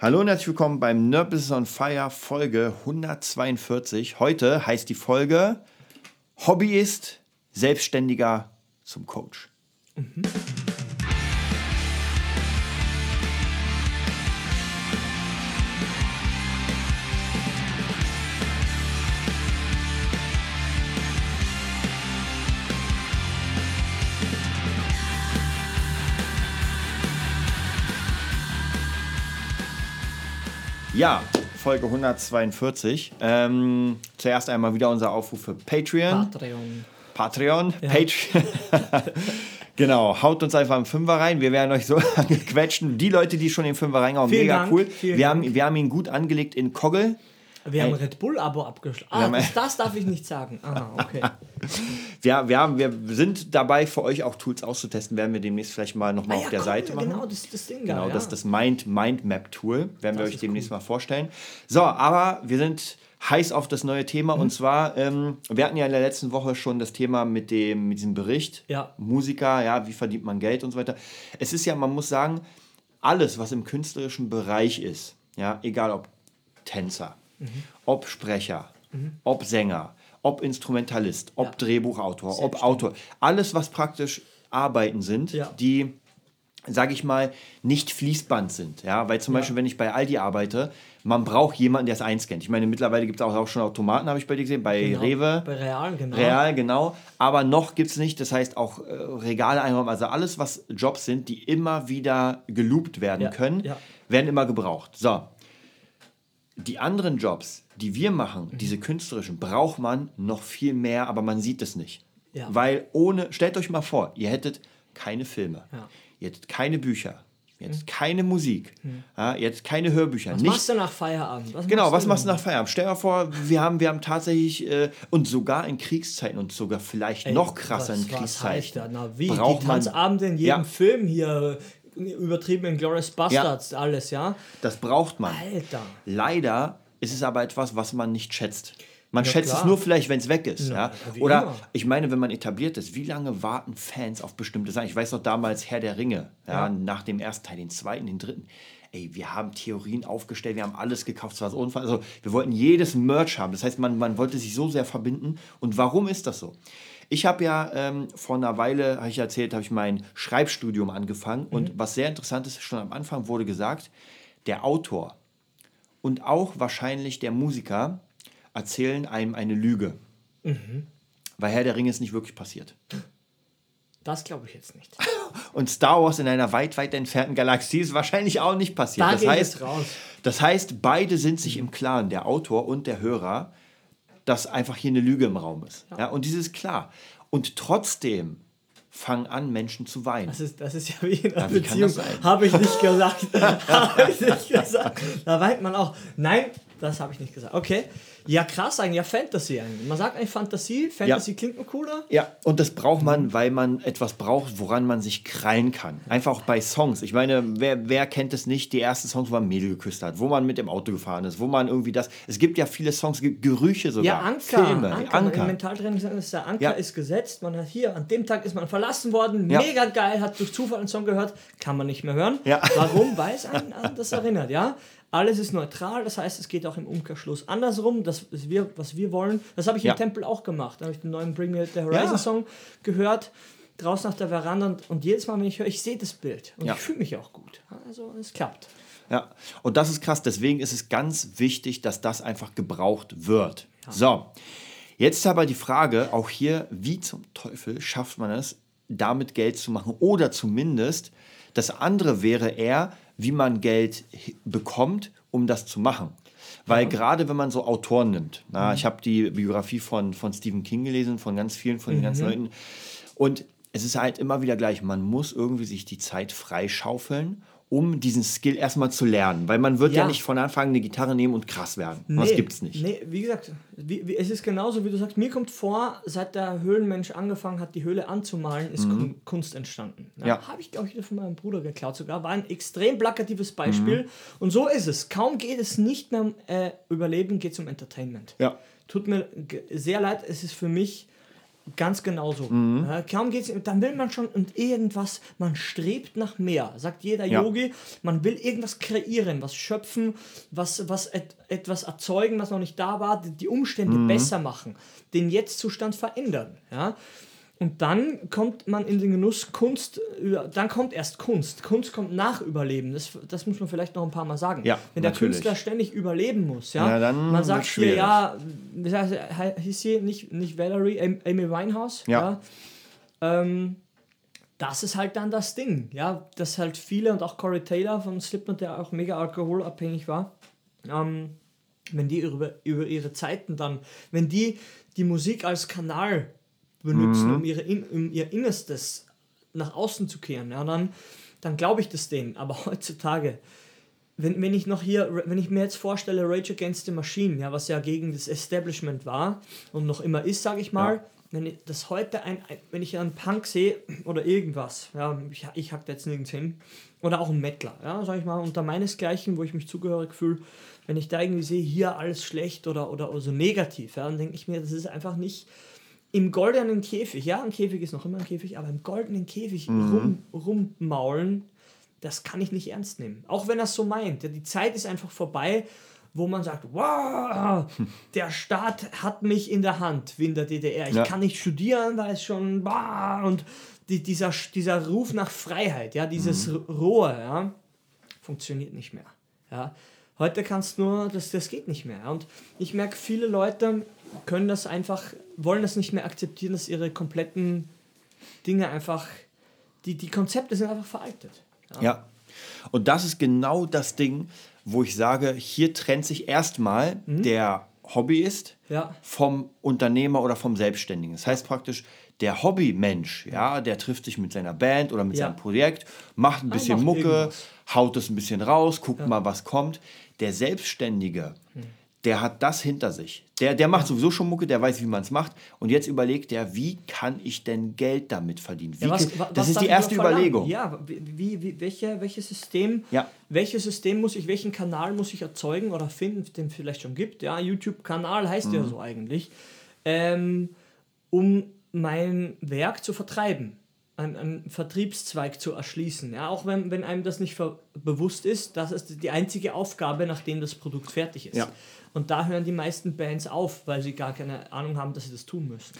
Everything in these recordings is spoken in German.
Hallo und herzlich willkommen beim Nerd on Fire Folge 142. Heute heißt die Folge Hobbyist, Selbstständiger zum Coach. Mhm. Ja, Folge 142. Ähm, zuerst einmal wieder unser Aufruf für Patreon. Patreon. Patreon, ja. Patreon. genau, haut uns einfach einen Fünfer rein. Wir werden euch so angequetschen. Die Leute, die schon den Fünfer reinhauen, Vielen mega Dank. cool. wir haben, wir haben ihn gut angelegt in Kogel. Wir haben ein Red Bull-Abo abgeschlossen. Ah, das, das, darf ich nicht sagen. Aha, okay. Wir, wir, haben, wir sind dabei, für euch auch Tools auszutesten. Werden wir demnächst vielleicht mal nochmal ah, ja, auf der komm, Seite machen. Genau, das, das Ding Genau, ja. das, das Mind, Mind Map Tool. Werden das wir euch demnächst cool. mal vorstellen. So, aber wir sind heiß auf das neue Thema. Mhm. Und zwar, ähm, wir hatten ja in der letzten Woche schon das Thema mit, dem, mit diesem Bericht. Ja. Musiker, ja, wie verdient man Geld und so weiter. Es ist ja, man muss sagen, alles, was im künstlerischen Bereich ist, ja, egal ob Tänzer, Mhm. Ob Sprecher, mhm. ob Sänger, ob Instrumentalist, ob ja. Drehbuchautor, ob Autor. Alles, was praktisch Arbeiten sind, ja. die, sage ich mal, nicht Fließband sind. Ja? Weil zum ja. Beispiel, wenn ich bei Aldi arbeite, man braucht jemanden, der es einscannt. Ich meine, mittlerweile gibt es auch, auch schon Automaten, habe ich bei dir gesehen, bei genau. Rewe. Bei Real, genau. Real, genau. Aber noch gibt es nicht, das heißt auch äh, Regale einräumen, also alles, was Jobs sind, die immer wieder geloopt werden können, werden immer gebraucht. So, die anderen Jobs, die wir machen, mhm. diese künstlerischen, braucht man noch viel mehr, aber man sieht es nicht. Ja. Weil ohne, stellt euch mal vor, ihr hättet keine Filme, ja. ihr hättet keine Bücher, hättet mhm. keine Musik, mhm. ja, hättet keine Hörbücher. Was nichts. machst du nach Feierabend? Was genau, machst was machst du nach Feierabend? Stell dir mal vor, wir haben, wir haben tatsächlich, äh, und sogar in Kriegszeiten und sogar vielleicht Ey, noch krasser was, in Kriegszeiten, Na, wie? braucht die Tanzabende in jedem Film hier übertrieben in Glorious Bastards, ja. alles, ja. Das braucht man. Alter. Leider ist es aber etwas, was man nicht schätzt. Man ja, schätzt klar. es nur vielleicht, wenn es weg ist. Ja, ja. Oder immer. ich meine, wenn man etabliert ist, wie lange warten Fans auf bestimmte Sachen? Ich weiß noch damals Herr der Ringe, ja, nach dem ersten Teil, den zweiten, den dritten. Ey, wir haben Theorien aufgestellt, wir haben alles gekauft, es war so unfall. Also wir wollten jedes Merch haben. Das heißt, man, man wollte sich so sehr verbinden. Und warum ist das so? Ich habe ja ähm, vor einer Weile, habe ich erzählt, habe ich mein Schreibstudium angefangen. Mhm. Und was sehr interessant ist, schon am Anfang wurde gesagt, der Autor und auch wahrscheinlich der Musiker erzählen einem eine Lüge. Mhm. Weil Herr der Ringe ist nicht wirklich passiert. Das glaube ich jetzt nicht. Und Star Wars in einer weit, weit entfernten Galaxie ist wahrscheinlich auch nicht passiert. Da das, heißt, das heißt, beide sind sich im Klaren, der Autor und der Hörer, dass einfach hier eine Lüge im Raum ist. Ja. ja und dieses ist klar. Und trotzdem fangen an, Menschen zu weinen. Das ist, das ist ja wie in einer ja, Beziehung. Habe ich nicht gesagt. habe ich nicht gesagt. Da weint man auch. Nein, das habe ich nicht gesagt. Okay. Ja, krass eigentlich. Ja, Fantasy eigentlich. Man sagt eigentlich Fantasie. Fantasy ja. klingt nur cooler. Ja, und das braucht man, weil man etwas braucht, woran man sich krallen kann. Einfach auch bei Songs. Ich meine, wer, wer kennt es nicht, die ersten Songs, wo man Mädel geküsst hat, wo man mit dem Auto gefahren ist, wo man irgendwie das. Es gibt ja viele Songs, Gerüche sogar. Ja, Anker. Filme, Anker. Anker. Im Mentaltraining ist der Anker ja. ist gesetzt. Man hat hier, an dem Tag ist man verlassen worden. Ja. Mega geil, hat durch Zufall einen Song gehört. Kann man nicht mehr hören. Ja. Warum? Weil es einen an das erinnert, ja. Alles ist neutral, das heißt, es geht auch im Umkehrschluss andersrum. Das ist wir, was wir wollen. Das habe ich ja. im Tempel auch gemacht. Da habe ich den neuen Bring Me the Horizon ja. Song gehört, draußen auf der Veranda. Und, und, jedes Mal, wenn ich höre, ich sehe das Bild. Und ja. ich fühle mich auch gut. Also es klappt. Ja, und das ist krass. Deswegen ist es ganz wichtig, dass das einfach gebraucht wird. So, jetzt aber die Frage, auch hier, wie zum Teufel schafft man es, damit Geld zu machen? Oder zumindest, das andere wäre eher, wie man Geld bekommt, um das zu machen. Weil ja. gerade wenn man so Autoren nimmt, na, mhm. ich habe die Biografie von, von Stephen King gelesen, von ganz vielen von den mhm. ganzen Leuten, und es ist halt immer wieder gleich, man muss irgendwie sich die Zeit freischaufeln um diesen Skill erstmal zu lernen. Weil man wird ja, ja nicht von Anfang an eine Gitarre nehmen und krass werden. Nee, das gibt's nicht. Nee, wie gesagt, wie, wie, es ist genauso, wie du sagst, mir kommt vor, seit der Höhlenmensch angefangen hat, die Höhle anzumalen, ist mhm. Kunst entstanden. Ja, ja. Habe ich, glaube ich, von meinem Bruder geklaut sogar. War ein extrem plakatives Beispiel. Mhm. Und so ist es. Kaum geht es nicht mehr um äh, Überleben, geht es um Entertainment. Ja. Tut mir sehr leid, es ist für mich Ganz genau so. Mhm. Ja, kaum geht's, dann will man schon und irgendwas, man strebt nach mehr, sagt jeder ja. Yogi. Man will irgendwas kreieren, was schöpfen, was, was et, etwas erzeugen, was noch nicht da war, die, Umstände mhm. besser machen, den Jetzt-Zustand verändern. Ja? Und dann kommt man in den Genuss Kunst, dann kommt erst Kunst. Kunst kommt nach Überleben. Das, das muss man vielleicht noch ein paar Mal sagen. Ja, Wenn der natürlich. Künstler ständig überleben muss, ja, ja dann man sagt hier, ja, hieß sie, nicht, nicht Valerie, Amy Winehouse, ja. ja ähm, das ist halt dann das Ding, ja, dass halt viele und auch Corey Taylor von Slipknot, der auch mega alkoholabhängig war, ähm, wenn die über, über ihre Zeiten dann, wenn die die Musik als Kanal benutzen, mhm. um, ihre, um ihr Innerstes nach außen zu kehren, ja, dann, dann glaube ich das denen. Aber heutzutage, wenn, wenn ich noch hier, wenn ich mir jetzt vorstelle, Rage Against the Machine, ja, was ja gegen das Establishment war und noch immer ist, sage ich mal, ja. wenn ich das heute ein, ein, wenn ich einen Punk sehe oder irgendwas, ja, ich, ich hack da jetzt nirgends hin, oder auch ein Mettler, ja, sag ich mal, unter meinesgleichen, wo ich mich zugehörig fühle, wenn ich da irgendwie sehe, hier alles schlecht oder, oder, oder so negativ, ja, dann denke ich mir, das ist einfach nicht, im goldenen Käfig, ja, ein Käfig ist noch immer ein Käfig, aber im goldenen Käfig mhm. rum, rummaulen, das kann ich nicht ernst nehmen. Auch wenn er es so meint. Die Zeit ist einfach vorbei, wo man sagt, wow, der Staat hat mich in der Hand, wie in der DDR. Ich ja. kann nicht studieren, weil es schon, wow, und die, dieser, dieser Ruf nach Freiheit, ja, dieses mhm. Rohe, ja, funktioniert nicht mehr. Ja. Heute kannst du nur, das, das geht nicht mehr. Und ich merke, viele Leute können das einfach, wollen das nicht mehr akzeptieren, dass ihre kompletten Dinge einfach, die, die Konzepte sind einfach veraltet. Ja. ja. Und das ist genau das Ding, wo ich sage, hier trennt sich erstmal mhm. der Hobbyist ja. vom Unternehmer oder vom Selbstständigen. Das heißt praktisch, der Hobbymensch, ja, der trifft sich mit seiner Band oder mit ja. seinem Projekt, macht ein bisschen macht Mucke, irgendwas. haut es ein bisschen raus, guckt ja. mal, was kommt. Der Selbstständige, mhm der hat das hinter sich. Der, der macht sowieso schon Mucke, der weiß, wie man es macht. Und jetzt überlegt er, wie kann ich denn Geld damit verdienen? Wie, ja, was, was, das ist die erste Überlegung. Ja, wie, wie, welche, welches System, ja. welches System muss ich, welchen Kanal muss ich erzeugen oder finden, den es vielleicht schon gibt? Ja, YouTube-Kanal heißt mhm. ja so eigentlich, ähm, um mein Werk zu vertreiben einen, einen Vertriebszweig zu erschließen. Ja, auch wenn, wenn einem das nicht bewusst ist, das ist die einzige Aufgabe, nachdem das Produkt fertig ist. Ja. Und da hören die meisten Bands auf, weil sie gar keine Ahnung haben, dass sie das tun müssen.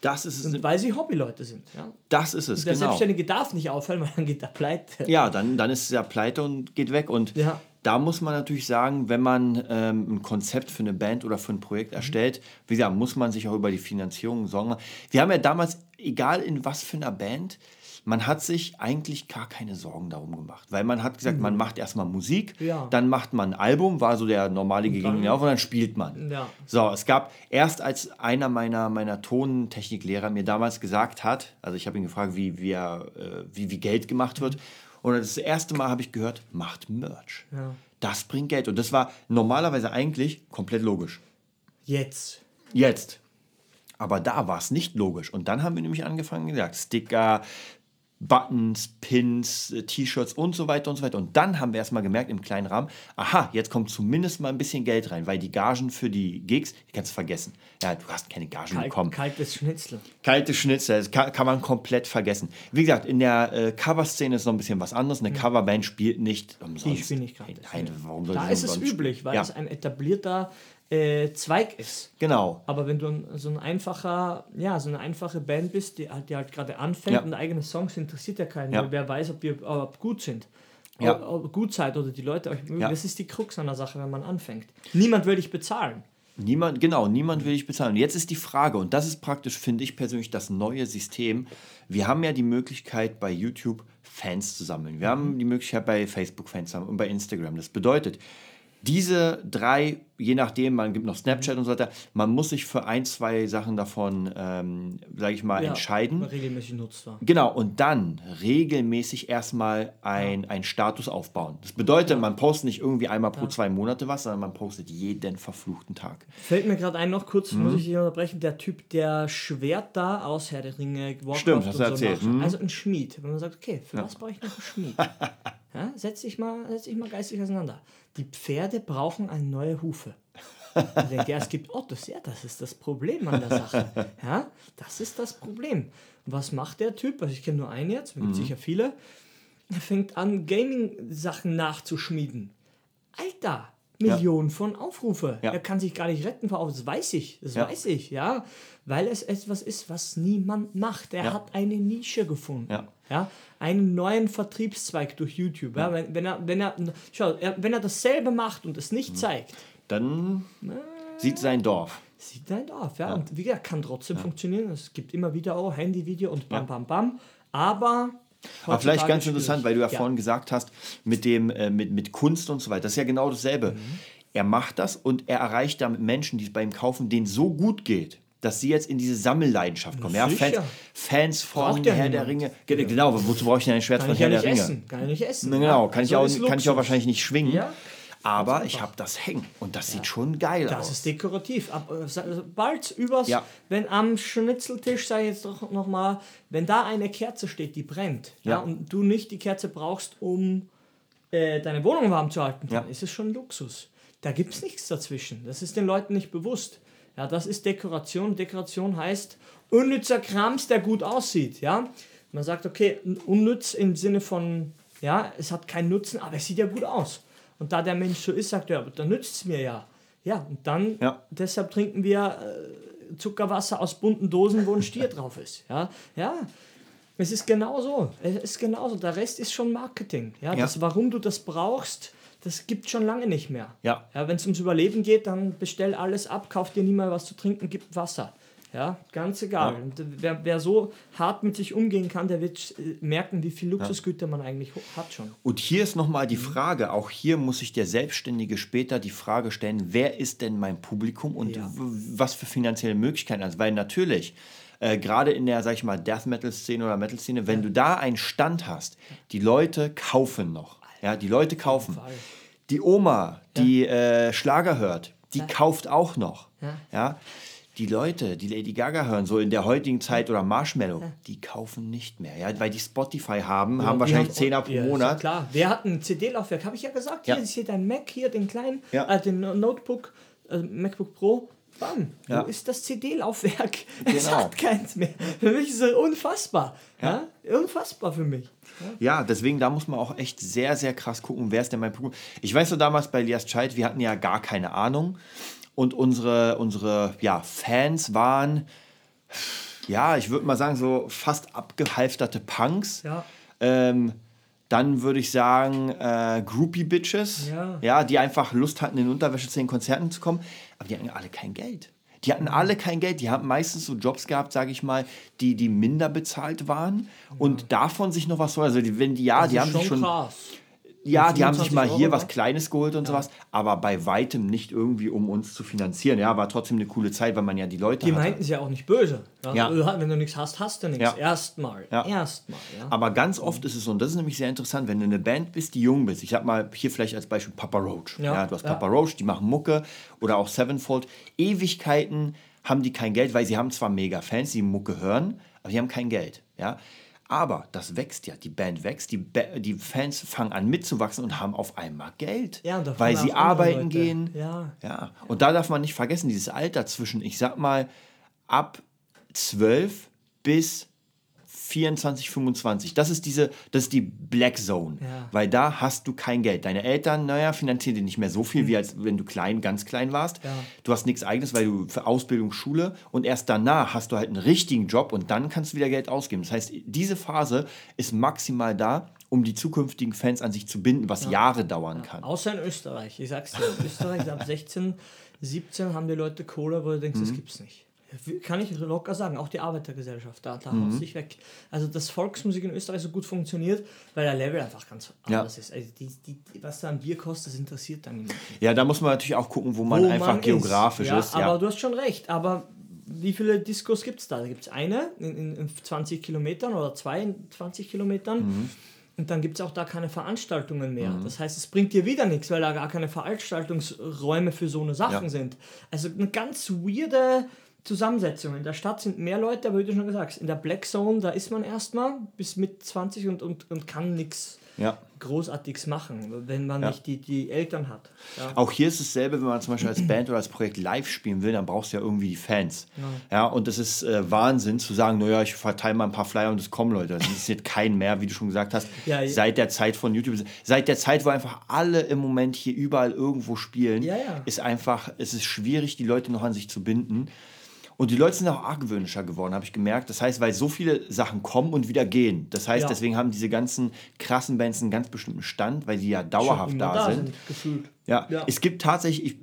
Das ist es. Und weil sie Hobbyleute sind. Ja? Das ist es. Der genau. Selbstständige darf nicht aufhören, weil dann geht er pleite. Ja, dann, dann ist er pleite und geht weg. Und ja. da muss man natürlich sagen, wenn man ähm, ein Konzept für eine Band oder für ein Projekt mhm. erstellt, wie gesagt, muss man sich auch über die Finanzierung sorgen. Wir haben ja damals, egal in was für einer Band, man hat sich eigentlich gar keine Sorgen darum gemacht, weil man hat gesagt, mhm. man macht erstmal Musik, ja. dann macht man ein Album, war so der normale Gegenlauf und, und dann spielt man. Ja. So, es gab erst als einer meiner, meiner Tontechniklehrer mir damals gesagt hat, also ich habe ihn gefragt, wie, wie, er, äh, wie, wie Geld gemacht wird, und das erste Mal habe ich gehört, macht Merch. Ja. Das bringt Geld. Und das war normalerweise eigentlich komplett logisch. Jetzt. Jetzt. Aber da war es nicht logisch. Und dann haben wir nämlich angefangen gesagt, Sticker, Buttons, Pins, äh, T-Shirts und so weiter und so weiter. Und dann haben wir erstmal gemerkt im kleinen Rahmen, aha, jetzt kommt zumindest mal ein bisschen Geld rein, weil die Gagen für die Gigs, die kannst du vergessen. Ja, du hast keine Gagen Kalt, bekommen. Kaltes Schnitzel. Kaltes Schnitzel, das kann, kann man komplett vergessen. Wie gesagt, in der äh, Cover-Szene ist noch ein bisschen was anderes. Eine mhm. Coverband spielt nicht umsonst. Die spielen nicht gratis. Nein, warum Da ist es üblich, weil ja. es ein etablierter äh, Zweig ist. Genau. Aber wenn du so ein einfacher, ja, so eine einfache Band bist, die, die halt gerade anfängt ja. und eigene Songs interessiert ja keinen, ja. wer weiß, ob ihr ob gut sind. Ja. Ob, ob gut seid oder die Leute euch mögen. Ja. Das ist die Krux an der Sache, wenn man anfängt. Niemand will dich bezahlen. Niemand, genau, niemand will dich bezahlen. Und jetzt ist die Frage, und das ist praktisch, finde ich persönlich, das neue System. Wir haben ja die Möglichkeit, bei YouTube Fans zu sammeln. Wir haben die Möglichkeit, bei Facebook Fans zu sammeln und bei Instagram. Das bedeutet, diese drei, je nachdem, man gibt noch Snapchat und so weiter, man muss sich für ein, zwei Sachen davon, ähm, sage ich mal, ja, entscheiden. Regelmäßig nutzt. Genau, und dann regelmäßig erstmal ein, ja. einen Status aufbauen. Das bedeutet, ja. man postet nicht irgendwie einmal pro zwei Monate was, sondern man postet jeden verfluchten Tag. Fällt mir gerade ein, noch kurz, mhm. muss ich dich unterbrechen, der Typ, der Schwert da aus Herr der Ringe, Warcraft Stimmt, hast du so erzählt. Mhm. Also ein Schmied. Wenn man sagt, okay, für was brauche ich noch einen Schmied? Ja, setz, dich mal, setz dich mal geistig auseinander. Die Pferde brauchen eine neue Hufe. Ich denke, ja, es gibt Autos, ja, das ist das Problem an der Sache. Ja, das ist das Problem. Was macht der Typ? Also ich kenne nur einen jetzt, es gibt mhm. sicher viele. Er fängt an, Gaming-Sachen nachzuschmieden. Alter, Millionen ja. von Aufrufe. Ja. Er kann sich gar nicht retten vor Das weiß ich. Das ja. weiß ich, ja. Weil es etwas ist, was niemand macht. Er hat eine Nische gefunden. Ja. Einen neuen Vertriebszweig durch YouTube. Ja. Wenn, wenn, er, wenn, er, schau, er, wenn er dasselbe macht und es nicht mhm. zeigt, dann äh, sieht sein Dorf. Sieht sein Dorf, ja. Und wie gesagt, kann trotzdem funktionieren. Es gibt immer wieder auch Handyvideo und bam, bam, bam. Aber aber vielleicht ganz interessant, weil du ja, ja, vorhin gesagt hast, mit, dem, äh, mit, mit Kunst und so weiter, das ist ja genau dasselbe. Mhm. Er macht das und er erreicht damit Menschen, die es bei ihm kaufen, denen so gut geht, dass sie jetzt in diese Sammelleidenschaft kommen. Ja, Fans, Fans von Herr der Ringe. Genau, wozu brauche ich denn ein Schwert kann von Herr ja der Ringe? Kann ich nicht essen. Genau, kann, ja, ich auch, kann ich auch wahrscheinlich nicht schwingen. Ja. Aber ich habe das hängen und das sieht schon geil das aus. Das ist dekorativ. Ab, äh, bald übers, wenn am Schnitzeltisch, sag ich jetzt doch nochmal, wenn da eine Kerze steht, die brennt, ja. ja und du nicht die Kerze brauchst, um äh, deine Wohnung warm zu halten, dann ist es schon Luxus. Da gibt es nichts dazwischen. Das ist den Leuten nicht bewusst. Ja, das ist Dekoration. Dekoration heißt unnützer Krams, der gut aussieht. Ja? Man sagt, okay, unnütz im Sinne von, ja, es hat keinen Nutzen, aber es sieht ja gut aus. Und da der Mensch so ist, sagt er, ja, dann nützt es mir ja. Ja, und dann, ja. deshalb trinken wir äh, Zuckerwasser aus bunten Dosen, wo ein Stier drauf ist. Ja, ja. Es ist genau so. Es ist genau so. Der Rest ist schon Marketing. Ja, ja. Das, warum du das brauchst, das gibt schon lange nicht mehr. Ja. ja Wenn es ums Überleben geht, dann bestell alles ab, kauf dir nie mal was zu trinken, gib Wasser. Ja, ganz egal. Ja. Wer, wer so hart mit sich umgehen kann, der wird äh, merken, wie viel Luxusgüter man eigentlich hat schon. Und hier ist nochmal die mhm. Frage, auch hier muss sich der Selbstständige später die Frage stellen, wer ist denn mein Publikum und ja. was für finanzielle Möglichkeiten? Also, weil natürlich, äh, gerade in der, sag ich mal, Death Metal Szene oder Metal Szene, wenn ja. du da einen Stand hast, die Leute kaufen noch. Ja, die Leute kaufen. Die Oma, die äh, Schlager hört, die kauft auch noch. Ja die Leute, die Lady Gaga hören, so in der heutigen Zeit oder Marshmallow, ja. die kaufen nicht mehr. Ja? Weil die Spotify haben, ja, haben wahrscheinlich 10 ab pro ja, Monat. klar, wer hat ein CD-Laufwerk? Habe ich ja gesagt. Hier ist hier dein Mac, hier den kleinen, äh, den Notebook, äh, MacBook Pro. Bam, wo ist das CD-Laufwerk? Genau. Es hat keins mehr. Für mich ist es unfassbar. Ja. Unfassbar für mich. Ja, deswegen, da muss man auch echt sehr, sehr krass gucken, wer ist denn mein Publikum. Ich weiß so damals bei Lias Child, wir hatten ja gar keine Ahnung und unsere, unsere ja, Fans waren, ja, ich würde mal sagen, so fast abgehalfterte Punks. Ja. Ähm, dann würde ich sagen, äh, Groupie-Bitches, ja. ja. die einfach Lust hatten, in Unterwäsche zu den Konzerten zu kommen. Aber die hatten alle kein Geld. Die hatten alle kein Geld. Die haben meistens so Jobs gehabt, sage ich mal, die, die minder bezahlt waren ja. und davon sich noch was so. Also, die, wenn die, ja, das die haben sich schon. Krass. Ja, die haben sich mal hier Euro, was Kleines geholt und ja. sowas, aber bei weitem nicht irgendwie, um uns zu finanzieren. Ja, war trotzdem eine coole Zeit, weil man ja die Leute Die meinten es ja auch nicht böse. Ja. ja. Wenn du nichts hast, hast du nichts. Ja. Erstmal. Ja. Erstmal. Aber ganz oft ist es so, und das ist nämlich sehr interessant, wenn du eine Band bist, die jung bist. Ich sag mal hier vielleicht als Beispiel Papa Roach. Ja. du hast Papa Roach, die machen Mucke oder auch Sevenfold. Ewigkeiten haben die kein Geld, weil sie haben zwar mega Fans, die Mucke hören, aber die haben kein Geld. Ja. Aber das wächst ja, die Band wächst, die, ba die Fans fangen an mitzuwachsen und haben auf einmal Geld, ja, weil sie arbeiten Leute. gehen. Ja. ja. Und da darf man nicht vergessen, dieses Alter zwischen, ich sag mal, ab 12 bis 24, 25. Das ist diese, das ist die Black Zone. Ja. Weil da hast du kein Geld. Deine Eltern, naja, finanzieren dir nicht mehr so viel, mhm. wie als wenn du klein, ganz klein warst. Ja. Du hast nichts eigenes, weil du für Ausbildung, Schule und erst danach hast du halt einen richtigen Job und dann kannst du wieder Geld ausgeben. Das heißt, diese Phase ist maximal da, um die zukünftigen Fans an sich zu binden, was ja. Jahre dauern kann. Außer in Österreich. Ich sag's dir, in Österreich ab 16, 17 haben die Leute Kohle, wo du denkst, mhm. das gibt's nicht. Kann ich locker sagen, auch die Arbeitergesellschaft, da, da mhm. sich weg. Also, dass Volksmusik in Österreich so gut funktioniert, weil der Level einfach ganz anders ja. ist. Also die, die, was da ein Bier kostet, das interessiert dann niemanden. Ja, da muss man natürlich auch gucken, wo man wo einfach man geografisch ist. Ja, ist. Ja, aber du hast schon recht. Aber wie viele Diskos gibt es da? Da gibt es eine in, in, in, 20 Kilometern oder zwei in 20 Kilometern. Mhm. Und dann gibt es auch da keine Veranstaltungen mehr. Mhm. Das heißt, es bringt dir wieder nichts, weil da gar keine Veranstaltungsräume für so eine Sachen sind. Also eine ganz weirde Zusammensetzung. In der Stadt sind mehr Leute, aber wie du schon gesagt hast, in der Black Zone, da ist man erstmal bis mit 20 und, und, und kann nichts ja. Großartiges machen, wenn man ja. nicht die, die Eltern hat. Ja. Auch hier ist dasselbe, wenn man zum Beispiel als Band oder als Projekt live spielen will, dann brauchst du ja irgendwie die Fans. Ja, und das ist äh, Wahnsinn zu sagen, naja, ich verteile mal ein paar Flyer und es kommen Leute. Das interessiert keinen mehr, wie du schon gesagt hast, seit der Zeit von YouTube. Seit der Zeit, wo einfach alle im Moment hier überall irgendwo spielen, ist einfach, es ist schwierig, die Leute noch an sich zu binden. Und die Leute sind auch argwöhnischer geworden, habe ich gemerkt. Das heißt, weil so viele Sachen kommen und wieder gehen. Das heißt, ja. deswegen haben diese ganzen krassen Bands einen ganz bestimmten Stand, weil sie ja dauerhaft da, da, sind. sind ja. ja. es gibt tatsächlich,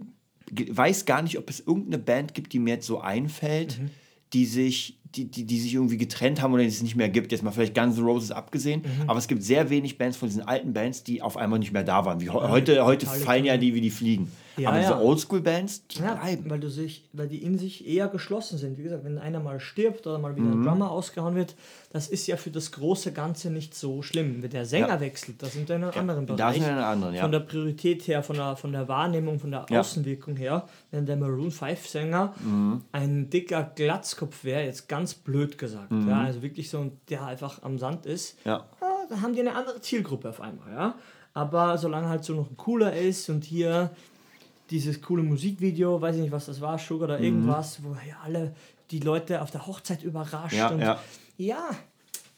ich weiß gar nicht, ob es irgendeine Band gibt, die mir jetzt so einfällt, mhm. die sich die, die, die sich irgendwie getrennt haben oder die es nicht mehr gibt. Jetzt mal vielleicht Guns N' Roses abgesehen. Mhm. Aber es gibt sehr wenig Bands von diesen alten Bands, die auf einmal nicht mehr da waren. Wie heute, heute fallen ja die wie die fliegen. Ja, aber ja. diese Oldschool-Bands, die ja, bleiben. Weil, du sich, weil die in sich eher geschlossen sind. Wie gesagt, wenn einer mal stirbt oder mal wieder mhm. ein Drummer ausgehauen wird, das ist ja für das große Ganze nicht so schlimm. Wenn der Sänger ja. wechselt, das sind wir in einem anderen Bereich. Da sind wir in einem anderen, ja. Von der Priorität her, von der, von der Wahrnehmung, von der Außenwirkung her, wenn der Maroon 5-Sänger mhm. ein dicker Glatzkopf wäre, jetzt ganz blöd gesagt, mhm. ja, also wirklich so, der einfach am Sand ist, ja. da haben die eine andere Zielgruppe auf einmal, ja. Aber solange halt so noch ein cooler ist und hier dieses coole Musikvideo, weiß ich nicht, was das war, Sugar oder mhm. irgendwas, wo ja alle die Leute auf der Hochzeit überrascht. Ja, und ja. ja,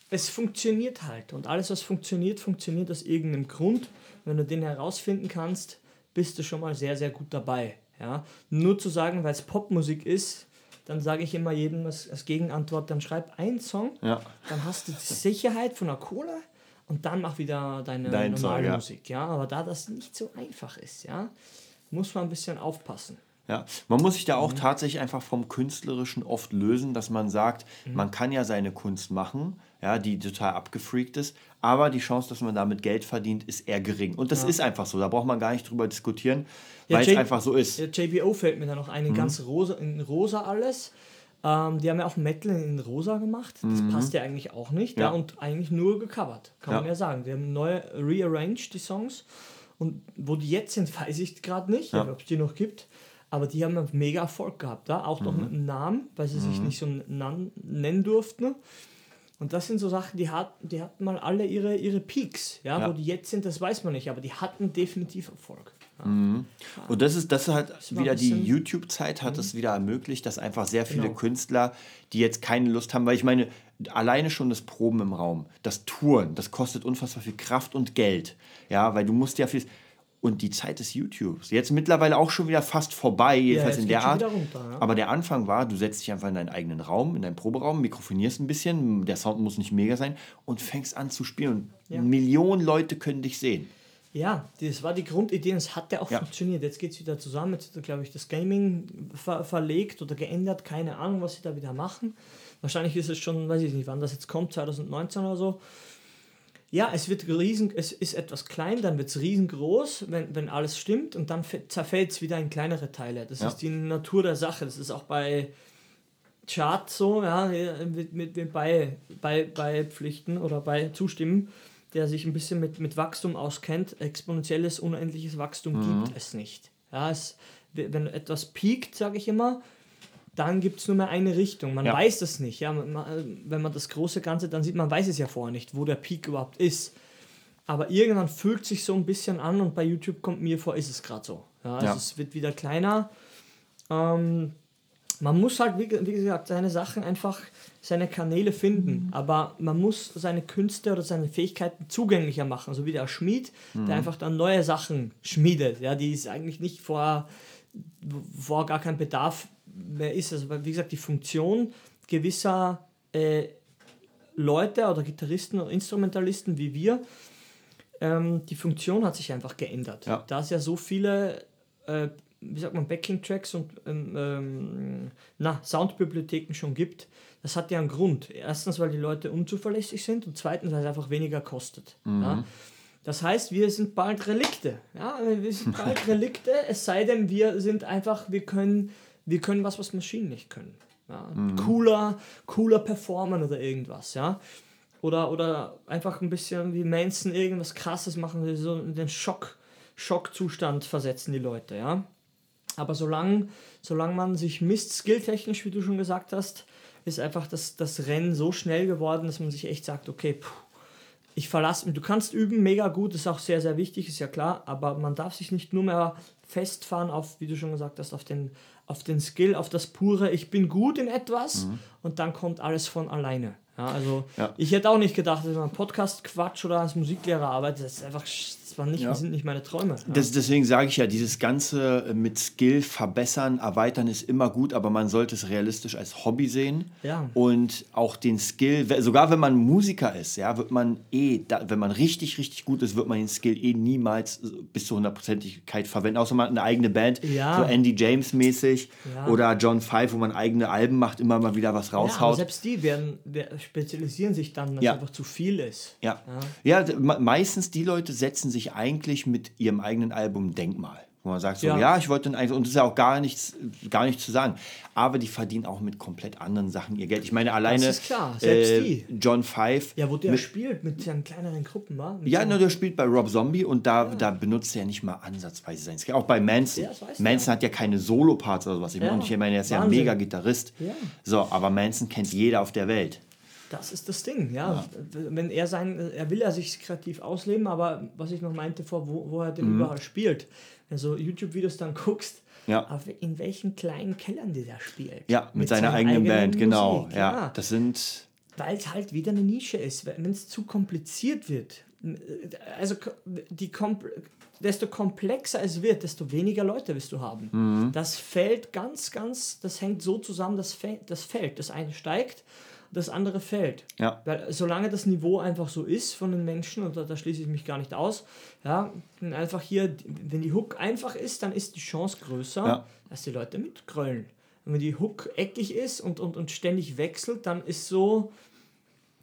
es funktioniert halt. Und alles, was funktioniert, funktioniert aus irgendeinem Grund. Wenn du den herausfinden kannst, bist du schon mal sehr, sehr gut dabei. Ja? Nur zu sagen, weil es Popmusik ist, dann sage ich immer jedem als, als Gegenantwort, dann schreib einen Song, ja. dann hast du die Sicherheit von der Kohle und dann mach wieder deine Dein normale Song, ja. Musik. Ja? Aber da das nicht so einfach ist, ja, muss man ein bisschen aufpassen. Ja, man muss sich da auch mhm. tatsächlich einfach vom Künstlerischen oft lösen, dass man sagt, mhm. man kann ja seine Kunst machen, ja, die total abgefreakt ist, aber die Chance, dass man damit Geld verdient, ist eher gering. Und das ja. ist einfach so, da braucht man gar nicht drüber diskutieren, ja, weil es einfach so ist. Ja, JBO fällt mir da noch ein, in mhm. ganz rosa, in rosa alles. Ähm, die haben ja auch Metal in rosa gemacht, das mhm. passt ja eigentlich auch nicht, ja. und eigentlich nur gecovert, kann man ja sagen. Die haben neu rearranged, die Songs. Und wo die jetzt sind, weiß ich gerade nicht, ob es die noch gibt. Aber die haben mega Erfolg gehabt, da auch mhm. noch mit einem Namen, weil sie mhm. sich nicht so nennen durften. Und das sind so Sachen, die, hat, die hatten mal alle ihre, ihre Peaks. Ja? ja? Wo die jetzt sind, das weiß man nicht, aber die hatten definitiv Erfolg. Ja. Mhm. Und das ist, das hat das wieder die YouTube-Zeit hat mhm. es wieder ermöglicht, dass einfach sehr viele genau. Künstler, die jetzt keine Lust haben, weil ich meine, alleine schon das Proben im Raum, das Touren, das kostet unfassbar viel Kraft und Geld. Ja, weil du musst ja viel. Und die Zeit des YouTubes, jetzt mittlerweile auch schon wieder fast vorbei, jedenfalls ja, in der Art. Runter, ja. Aber der Anfang war, du setzt dich einfach in deinen eigenen Raum, in deinen Proberaum, mikrofonierst ein bisschen, der Sound muss nicht mega sein und fängst an zu spielen. Und ja. Millionen Leute können dich sehen. Ja, das war die Grundidee und es hat ja auch ja. funktioniert. Jetzt geht es wieder zusammen. Jetzt hat, glaube ich, das Gaming ver verlegt oder geändert. Keine Ahnung, was sie da wieder machen. Wahrscheinlich ist es schon, weiß ich nicht, wann das jetzt kommt, 2019 oder so. Ja, es wird riesen, es ist etwas klein, dann wird es riesengroß, wenn, wenn alles stimmt und dann zerfällt es wieder in kleinere Teile. Das ja. ist die Natur der Sache. Das ist auch bei Charts so, ja, mit, mit, mit bei, bei, bei Pflichten oder bei Zustimmen der sich ein bisschen mit, mit Wachstum auskennt, exponentielles, unendliches Wachstum mhm. gibt es nicht. Ja, es, wenn etwas piekt, sage ich immer, dann gibt es nur mehr eine Richtung. Man ja. weiß das nicht. Ja? Man, wenn man das große Ganze dann sieht, man weiß es ja vorher nicht, wo der Peak überhaupt ist. Aber irgendwann fühlt sich so ein bisschen an und bei YouTube kommt mir vor, ist es gerade so. Ja, also ja. es wird wieder kleiner. Ähm, man muss halt, wie, wie, gesagt, seine Sachen einfach, seine Kanäle finden. Mhm. Aber man muss seine Künste oder seine Fähigkeiten zugänglicher machen. So wie der Schmied, mhm. der einfach dann neue Sachen schmiedet. Ja, die ist eigentlich nicht vor, vor gar kein Bedarf mehr ist. Also, wie gesagt, die Funktion gewisser äh, Leute oder Gitarristen oder Instrumentalisten wie wir, ähm, die Funktion hat sich einfach geändert. Ja. Da es ja so viele äh, wie sagt man, Backing-Tracks und ähm, ähm, na, Soundbibliotheken schon gibt, das hat ja einen Grund. Erstens, weil die Leute unzuverlässig sind und zweitens, weil es einfach weniger kostet. Mhm. Ja? Das heißt, wir sind bald Relikte. Ja? Wir sind bald Relikte, es sei denn, wir sind einfach, wir können, wir können was, was Maschinen nicht können. Ja? Mhm. Cooler, cooler performen oder irgendwas. Ja? Oder, oder einfach ein bisschen wie Manson irgendwas krasses machen, so in den Schock, Schockzustand versetzen die Leute. Ja? Aber solange solang man sich misst, skilltechnisch, wie du schon gesagt hast, ist einfach das, das Rennen so schnell geworden, dass man sich echt sagt, okay, puh, ich verlasse mich. Du kannst üben, mega gut, ist auch sehr, sehr wichtig, ist ja klar, aber man darf sich nicht nur mehr festfahren auf, wie du schon gesagt hast, auf den, auf den Skill, auf das pure, ich bin gut in etwas mhm. und dann kommt alles von alleine. Ja, also ja. ich hätte auch nicht gedacht, dass man Podcast Quatsch oder als Musiklehrer arbeitet, das ist einfach das, war nicht, ja. sind nicht meine Träume. Ja. Das, deswegen sage ich ja, dieses Ganze äh, mit Skill verbessern, erweitern ist immer gut, aber man sollte es realistisch als Hobby sehen. Ja. Und auch den Skill, sogar wenn man Musiker ist, ja, wird man eh, wenn man richtig, richtig gut ist, wird man den Skill eh niemals bis zur Hundertprozentigkeit verwenden, außer man hat eine eigene Band, ja. so Andy James mäßig oder John Five, wo man eigene Alben macht, immer mal wieder was raushaut. Ja, aber selbst die werden, spezialisieren sich dann, dass einfach zu viel ist. Ja. ja. ja, meistens die Leute setzen sich eigentlich mit ihrem eigenen Album Denkmal. Wo man sagt, so, ja. ja, ich wollte eigentlich, und das ist ja auch gar nichts, gar nichts zu sagen. Aber die verdienen auch mit komplett anderen Sachen ihr Geld. Ich meine, alleine. Das ist klar, selbst äh, die. John Five. Ja, wo der mit, spielt, mit seinen kleineren Gruppen, war? Ja, so. der spielt bei Rob Zombie und da, ja. da benutzt er ja nicht mal ansatzweise sein Skill. Auch bei Manson. Ja, Manson hat ja keine Solo-Parts oder sowas. Ich, ja. ich meine, er ist Wahnsinn. ja ein mega Gitarrist. So, aber Manson kennt jeder auf der Welt. Das ist das Ding, ja. ja. Wenn er sein, er will ja sich kreativ ausleben, aber was ich noch meinte vor, wo, wo er denn mhm. überall spielt, wenn du YouTube-Videos dann guckst, ja. in welchen kleinen Kellern die da spielt. Ja, mit, mit seiner, eigenen, eigenen Band, genau. Musik, genau. Ja, ja, das sind. Weil es halt wieder eine Nische ist. Wenn es zu kompliziert wird, also die desto komplexer es wird, desto weniger Leute wirst du haben. Mhm. Das fällt ganz, ganz, das hängt so zusammen, das, das fällt. Das eine steigt das andere fällt. Ja. Weil solange das Niveau einfach so ist von den Menschen, und da, da schließe ich mich gar nicht aus, ja, einfach hier, wenn die Hook einfach ist, dann ist die Chance größer, ja. dass die Leute mitgröllen. Und wenn die Hook eckig ist und, und, und ständig wechselt, dann ist so,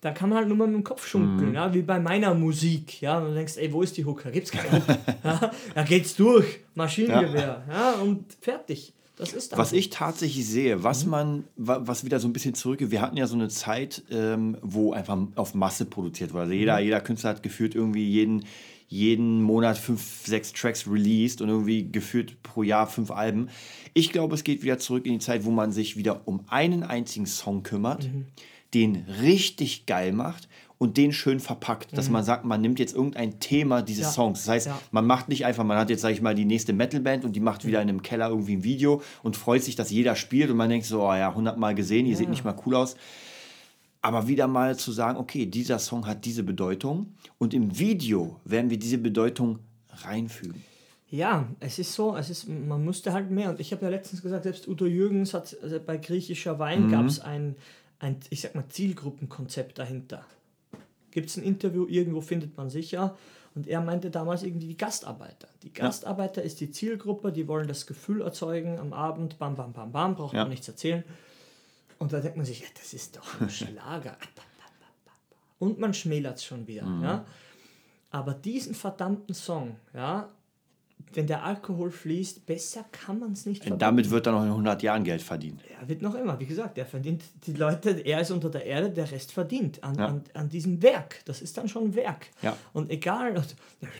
da kann man halt nur mal mit dem Kopf schunkeln, mhm. ja, wie bei meiner Musik, ja, und du denkst, ey, wo ist die Hook? Da gibt's keine Hook. ja, da geht's durch, Maschinengewehr, ja, ja und fertig. Das ist was ich tatsächlich sehe, was mhm. man, was wieder so ein bisschen zurückgeht, wir hatten ja so eine Zeit, ähm, wo einfach auf Masse produziert wurde. Also jeder, mhm. jeder Künstler hat gefühlt irgendwie jeden, jeden Monat fünf, sechs Tracks released und irgendwie gefühlt pro Jahr fünf Alben. Ich glaube, es geht wieder zurück in die Zeit, wo man sich wieder um einen einzigen Song kümmert, mhm. den richtig geil macht und den schön verpackt, dass mhm. man sagt, man nimmt jetzt irgendein Thema dieses ja. Songs. Das heißt, ja. man macht nicht einfach, man hat jetzt, sag ich mal, die nächste Metalband und die macht wieder in einem Keller irgendwie ein Video und freut sich, dass jeder spielt und man denkt so, oh ja, hundertmal gesehen, ihr ja. seht nicht mal cool aus. Aber wieder mal zu sagen, okay, dieser Song hat diese Bedeutung und im Video werden wir diese Bedeutung reinfügen. Ja, es ist so, es ist, man musste halt mehr. Und ich habe ja letztens gesagt, selbst Udo Jürgens hat, also bei griechischer Wein mhm. gab es ein, ein, ich sag mal, Zielgruppenkonzept dahinter gibt es ein Interview, irgendwo findet man sicher. Und er meinte damals irgendwie die Gastarbeiter. Die Gastarbeiter ja. ist die Zielgruppe, die wollen das Gefühl erzeugen am Abend, bam, bam, bam, bam, braucht ja. man nichts erzählen. Und da denkt man sich, ja, das ist doch ein Schlager. Und man schmälert es schon wieder. Mhm. Ja? Aber diesen verdammten Song, ja, wenn der Alkohol fließt, besser kann man es nicht verdienen. Damit wird er noch in 100 Jahren Geld verdienen. Er wird noch immer, wie gesagt, er verdient, die Leute, er ist unter der Erde, der Rest verdient an, ja. an, an diesem Werk. Das ist dann schon Werk. Ja. Und egal,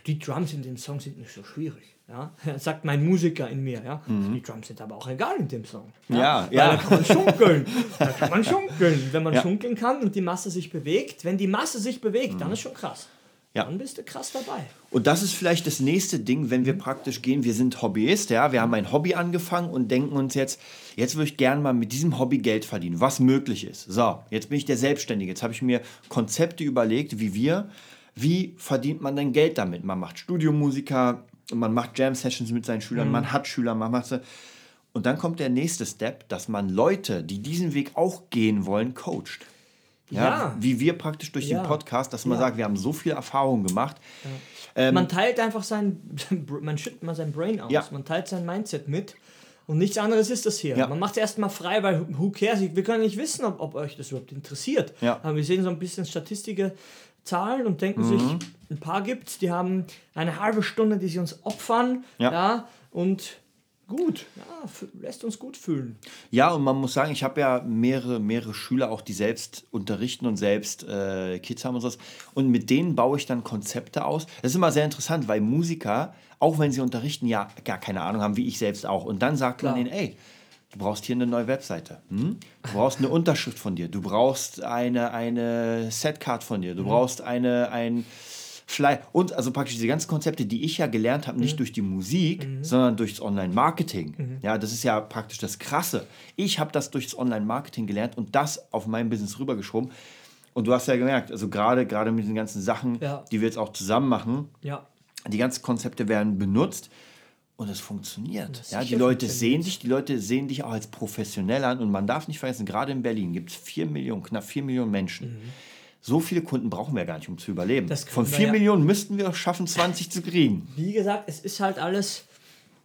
die Drums in dem Song sind nicht so schwierig. Ja, sagt mein Musiker in mir, ja. Mhm. Die Drums sind aber auch egal in dem Song. Ja, ja. ja. Da kann man schunkeln. da kann man schunkeln. Wenn man ja. schunkeln kann und die Masse sich bewegt, wenn die Masse sich bewegt, mhm. dann ist schon krass. Ja. Dann bist du krass dabei. Und das ist vielleicht das nächste Ding, wenn wir praktisch gehen. Wir sind Hobbyist, ja. Wir haben ein Hobby angefangen und denken uns jetzt, jetzt würde ich gerne mal mit diesem Hobby Geld verdienen, was möglich ist. So, jetzt bin ich der Selbstständige. Jetzt habe ich mir Konzepte überlegt, wie wir, wie verdient man denn Geld damit? Man macht Studiomusiker, man macht Jam-Sessions mit seinen Schülern, mhm. man hat Schüler, man macht und dann kommt der nächste Step, dass man Leute, die diesen Weg auch gehen wollen, coacht. Ja, ja. Wie wir praktisch durch ja. den Podcast, dass man ja. sagt, wir haben so viel Erfahrung gemacht. Ähm, man teilt einfach sein, man schüttet mal sein Brain aus, man teilt sein Mindset mit. Und nichts anderes ist das hier. Man macht es erstmal frei, weil who cares? Wir können nicht wissen, ob, ob euch das überhaupt interessiert. Aber wir sehen so ein bisschen Statistische, Zahlen und denken mhm. sich, ein paar gibt es, die haben eine halbe Stunde, die sie uns opfern. Ja. und gut, ja, lässt uns gut fühlen. Ja, und man muss sagen, ich habe ja mehrere, mehrere Schüler auch, die selbst unterrichten und selbst äh, Kids haben und sowas. Und mit denen baue ich dann Konzepte aus. Das ist immer sehr interessant, weil Musiker, auch wenn sie unterrichten, ja gar keine Ahnung haben, wie ich selbst auch. Und dann sagt Klar. man ihnen, ey, Du brauchst hier eine neue Webseite. Hm? Du brauchst eine Unterschrift von dir. Du brauchst eine, eine Setcard von dir. Du mhm. brauchst eine, ein Flyer. Und also praktisch diese ganzen Konzepte, die ich ja gelernt habe, nicht mhm. durch die Musik, mhm. sondern durchs Online-Marketing. Mhm. Ja, das ist ja praktisch das Krasse. Ich habe das durchs Online-Marketing gelernt und das auf mein Business rübergeschoben. Und du hast ja gemerkt, also gerade gerade mit den ganzen Sachen, ja. die wir jetzt auch zusammen machen, ja. die ganzen Konzepte werden benutzt. Und es funktioniert. Ja, die Leute sehen dich, die Leute sehen dich auch als professionell an. Und man darf nicht vergessen, gerade in Berlin gibt es vier Millionen, knapp vier Millionen Menschen. Mhm. So viele Kunden brauchen wir gar nicht, um zu überleben. Von vier ja. Millionen müssten wir schaffen, 20 zu kriegen. Wie gesagt, es ist halt alles.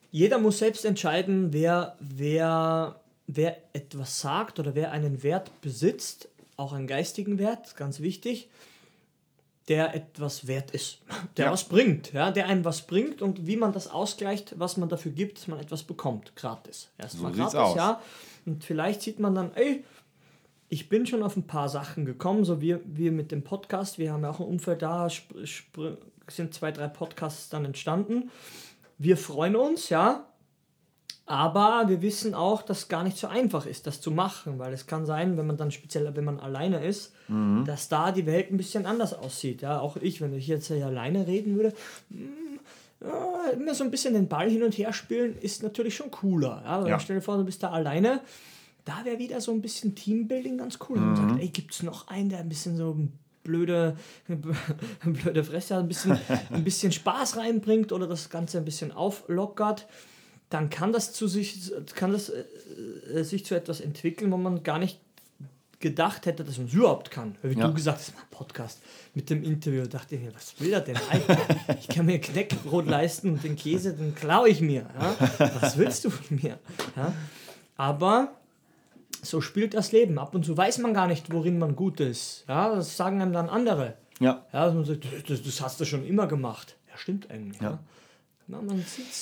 Jeder muss selbst entscheiden, wer, wer, wer etwas sagt oder wer einen Wert besitzt, auch einen geistigen Wert, ganz wichtig der etwas wert ist, der ja. was bringt, ja, der einem was bringt und wie man das ausgleicht, was man dafür gibt, dass man etwas bekommt, gratis. Erstmal so gratis, aus. ja. Und vielleicht sieht man dann, ey, ich bin schon auf ein paar Sachen gekommen, so wie wir mit dem Podcast, wir haben ja auch ein Umfeld da, sind zwei, drei Podcasts dann entstanden. Wir freuen uns, ja, aber wir wissen auch, dass es gar nicht so einfach ist, das zu machen, weil es kann sein, wenn man dann speziell, wenn man alleine ist, mhm. dass da die Welt ein bisschen anders aussieht. Ja, auch ich, wenn ich jetzt hier alleine reden würde, hm, ja, immer so ein bisschen den Ball hin und her spielen, ist natürlich schon cooler. Ja, ja. stell dir vor, du bist da alleine, da wäre wieder so ein bisschen Teambuilding ganz cool. Mhm. Und sagt, ey, gibt es noch einen, der ein bisschen so blöde, blöde Fresse ein bisschen, ein bisschen Spaß reinbringt oder das Ganze ein bisschen auflockert dann kann das zu sich, kann das äh, äh, sich zu etwas entwickeln, wo man gar nicht gedacht hätte, dass man es überhaupt kann. Wie ja. du gesagt hast, Podcast mit dem Interview, dachte ich mir, was will er denn eigentlich? ich kann mir Knäckebrot leisten und den Käse, den klaue ich mir. Ja? Was willst du von mir? Ja? Aber so spielt das Leben. Ab und zu weiß man gar nicht, worin man gut ist. Ja? Das sagen einem dann andere. Ja. ja man sagt, das, das hast du schon immer gemacht. Ja, stimmt eigentlich. Ja. Na,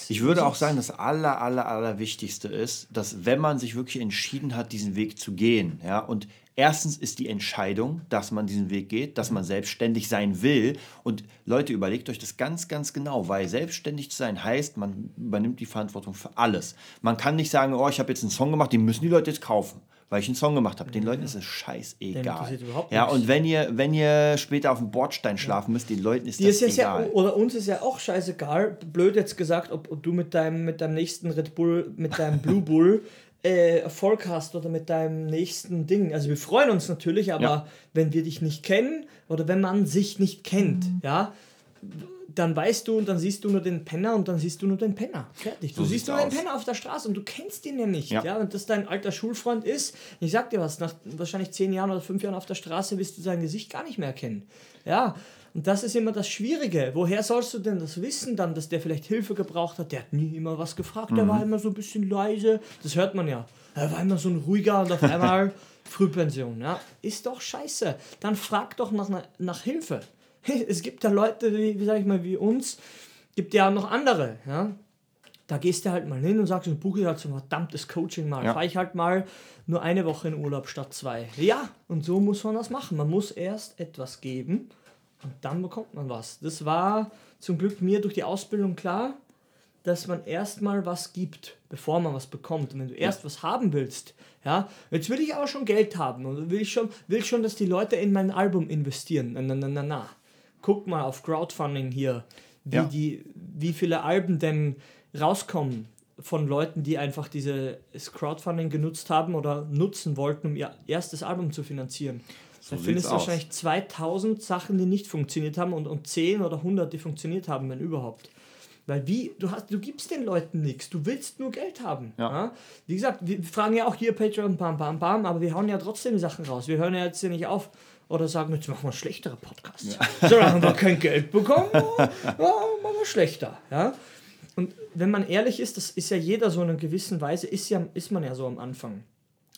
ich würde auch sagen, das aller, aller, aller Wichtigste ist, dass wenn man sich wirklich entschieden hat, diesen Weg zu gehen, ja, und erstens ist die Entscheidung, dass man diesen Weg geht, dass man selbstständig sein will. Und Leute, überlegt euch das ganz, ganz genau, weil selbstständig zu sein heißt, man übernimmt die Verantwortung für alles. Man kann nicht sagen, oh, ich habe jetzt einen Song gemacht, den müssen die Leute jetzt kaufen weil ich einen Song gemacht habe. Den Leuten ist es scheißegal. Ja, und wenn ihr, wenn ihr später auf dem Bordstein schlafen müsst, den Leuten ist Die das ist egal. Ja, oder uns ist ja auch scheißegal. Blöd jetzt gesagt, ob, ob du mit deinem, mit deinem nächsten Red Bull, mit deinem Blue Bull äh, Erfolg hast oder mit deinem nächsten Ding. Also wir freuen uns natürlich, aber ja. wenn wir dich nicht kennen oder wenn man sich nicht kennt, mhm. ja, dann weißt du und dann siehst du nur den Penner und dann siehst du nur den Penner. Fertig. Du so siehst nur den Penner auf der Straße und du kennst ihn ja nicht. Ja. ja. Und dass dein alter Schulfreund ist, ich sag dir was, nach wahrscheinlich zehn Jahren oder fünf Jahren auf der Straße wirst du sein Gesicht gar nicht mehr erkennen. Ja. Und das ist immer das Schwierige. Woher sollst du denn das wissen dann, dass der vielleicht Hilfe gebraucht hat? Der hat nie immer was gefragt, mhm. der war immer so ein bisschen leise. Das hört man ja. Er war immer so ein ruhiger und auf einmal Frühpension. Ja. Ist doch scheiße. Dann frag doch nach, nach Hilfe. Es gibt ja Leute, wie, wie sag ich mal, wie uns, gibt ja auch noch andere, ja. Da gehst du halt mal hin und sagst, ich buche halt so ein verdammtes Coaching mal. Ja. Fahre ich halt mal nur eine Woche in Urlaub statt zwei. Ja, und so muss man das machen. Man muss erst etwas geben und dann bekommt man was. Das war zum Glück mir durch die Ausbildung klar, dass man erstmal was gibt, bevor man was bekommt. Und wenn du erst was haben willst, ja, jetzt will ich aber schon Geld haben und will ich schon, will schon, dass die Leute in mein Album investieren. Na, na, na, na, na guck mal auf Crowdfunding hier, wie, ja. die, wie viele Alben denn rauskommen von Leuten, die einfach dieses Crowdfunding genutzt haben oder nutzen wollten, um ihr erstes Album zu finanzieren. So da findest du wahrscheinlich 2000 Sachen, die nicht funktioniert haben und, und 10 oder 100, die funktioniert haben, wenn überhaupt. Weil wie, du hast, du gibst den Leuten nichts, du willst nur Geld haben. Ja. ja. Wie gesagt, wir fragen ja auch hier Patreon, bam, bam, bam, aber wir hauen ja trotzdem Sachen raus. Wir hören ja jetzt hier nicht auf, oder sagen, jetzt machen wir schlechtere Podcasts. Ja. Solange wir kein Geld bekommen, ja, machen wir schlechter. Ja? Und wenn man ehrlich ist, das ist ja jeder so in einer gewissen Weise, ist, ja, ist man ja so am Anfang.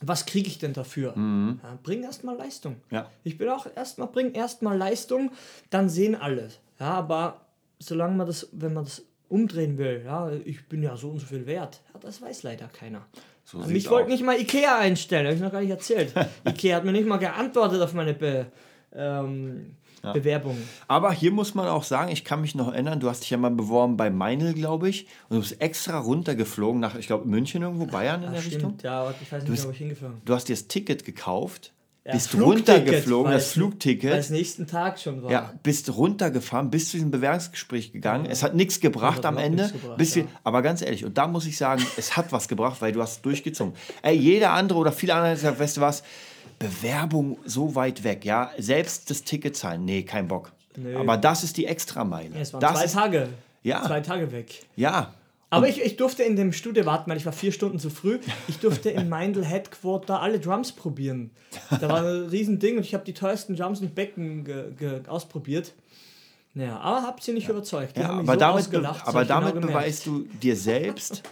Was kriege ich denn dafür? Mhm. Ja, bring erstmal Leistung. Ja. Ich bin auch erstmal, bring erstmal Leistung, dann sehen alle. Ja, aber solange man das, wenn man das umdrehen will, ja, ich bin ja so und so viel wert, ja, das weiß leider keiner. So mich wollte nicht mal Ikea einstellen, habe ich noch gar nicht erzählt. Ikea hat mir nicht mal geantwortet auf meine Be ähm, ja. Bewerbungen. Aber hier muss man auch sagen, ich kann mich noch erinnern, du hast dich ja mal beworben bei Meinl, glaube ich, und du bist extra runtergeflogen nach, ich glaube, München irgendwo, Bayern in Ach, der stimmt. Richtung. Ja, ich weiß nicht, bist, wo ich hingeflogen Du hast dir das Ticket gekauft ja, bist runtergeflogen, das Flugticket. Weil es nächsten Tag schon war. Ja, bist runtergefahren, bist zu diesem Bewerbungsgespräch gegangen. Ja. Es hat nichts gebracht am Ende. Gebracht, ja. aber ganz ehrlich, und da muss ich sagen, es hat was gebracht, weil du hast durchgezogen. Ey, jeder andere oder viele andere haben gesagt, weißt du was, Bewerbung so weit weg, ja, selbst das Ticket zahlen, nee, kein Bock. Nee. Aber das ist die Extrameile. Ja, es waren das zwei Tage. Ja. Zwei Tage weg. Ja, aber ich, ich durfte in dem Studio warten, weil ich war vier Stunden zu früh. Ich durfte in Meindl Headquarter alle Drums probieren. Da war ein Riesending und ich habe die teuersten Drums und Becken ausprobiert. Naja, aber hab sie nicht ja. überzeugt. Die ja, aber so damit, aber damit genau beweist du dir selbst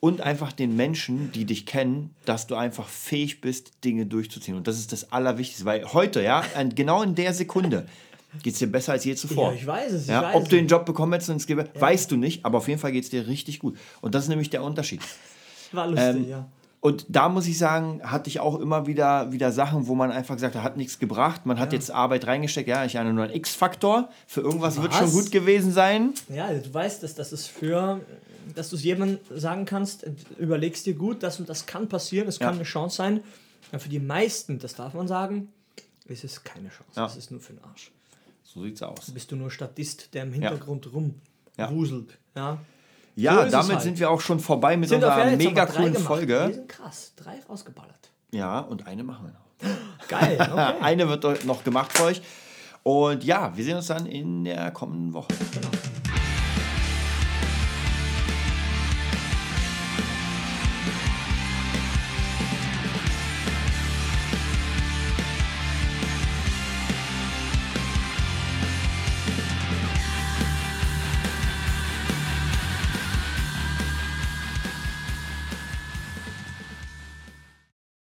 und einfach den Menschen, die dich kennen, dass du einfach fähig bist, Dinge durchzuziehen. Und das ist das Allerwichtigste, weil heute, ja, genau in der Sekunde, geht es dir besser als je zuvor. Ja, ich weiß es. Ich ja, weiß ob du den Job bekommen hättest und es gäbe, ja. weißt du nicht, aber auf jeden Fall geht es dir richtig gut. Und das ist nämlich der Unterschied. War lustig, ähm, ja. Und da muss ich sagen, hatte ich auch immer wieder, wieder Sachen, wo man einfach gesagt hat, hat nichts gebracht. Man hat ja. jetzt Arbeit reingesteckt. Ja, ich habe nur einen X-Faktor. Für irgendwas Was? wird schon gut gewesen sein. Ja, du weißt, dass das ist für, dass du es jemandem sagen kannst, überlegst dir gut, das und das kann passieren, es kann eine Chance sein. Ja, für die meisten, das darf man sagen, ist es keine Chance. Ja. Das ist nur für den Arsch. So sieht's aus. Bist du nur Statist, der im Hintergrund ja. rumwuselt. Ja, ja so damit halt. sind wir auch schon vorbei mit sind unserer mega coolen Folge. Wir sind krass. Drei rausgeballert. Ja, und eine machen wir noch. Geil. Okay. eine wird noch gemacht für euch. Und ja, wir sehen uns dann in der kommenden Woche. Genau.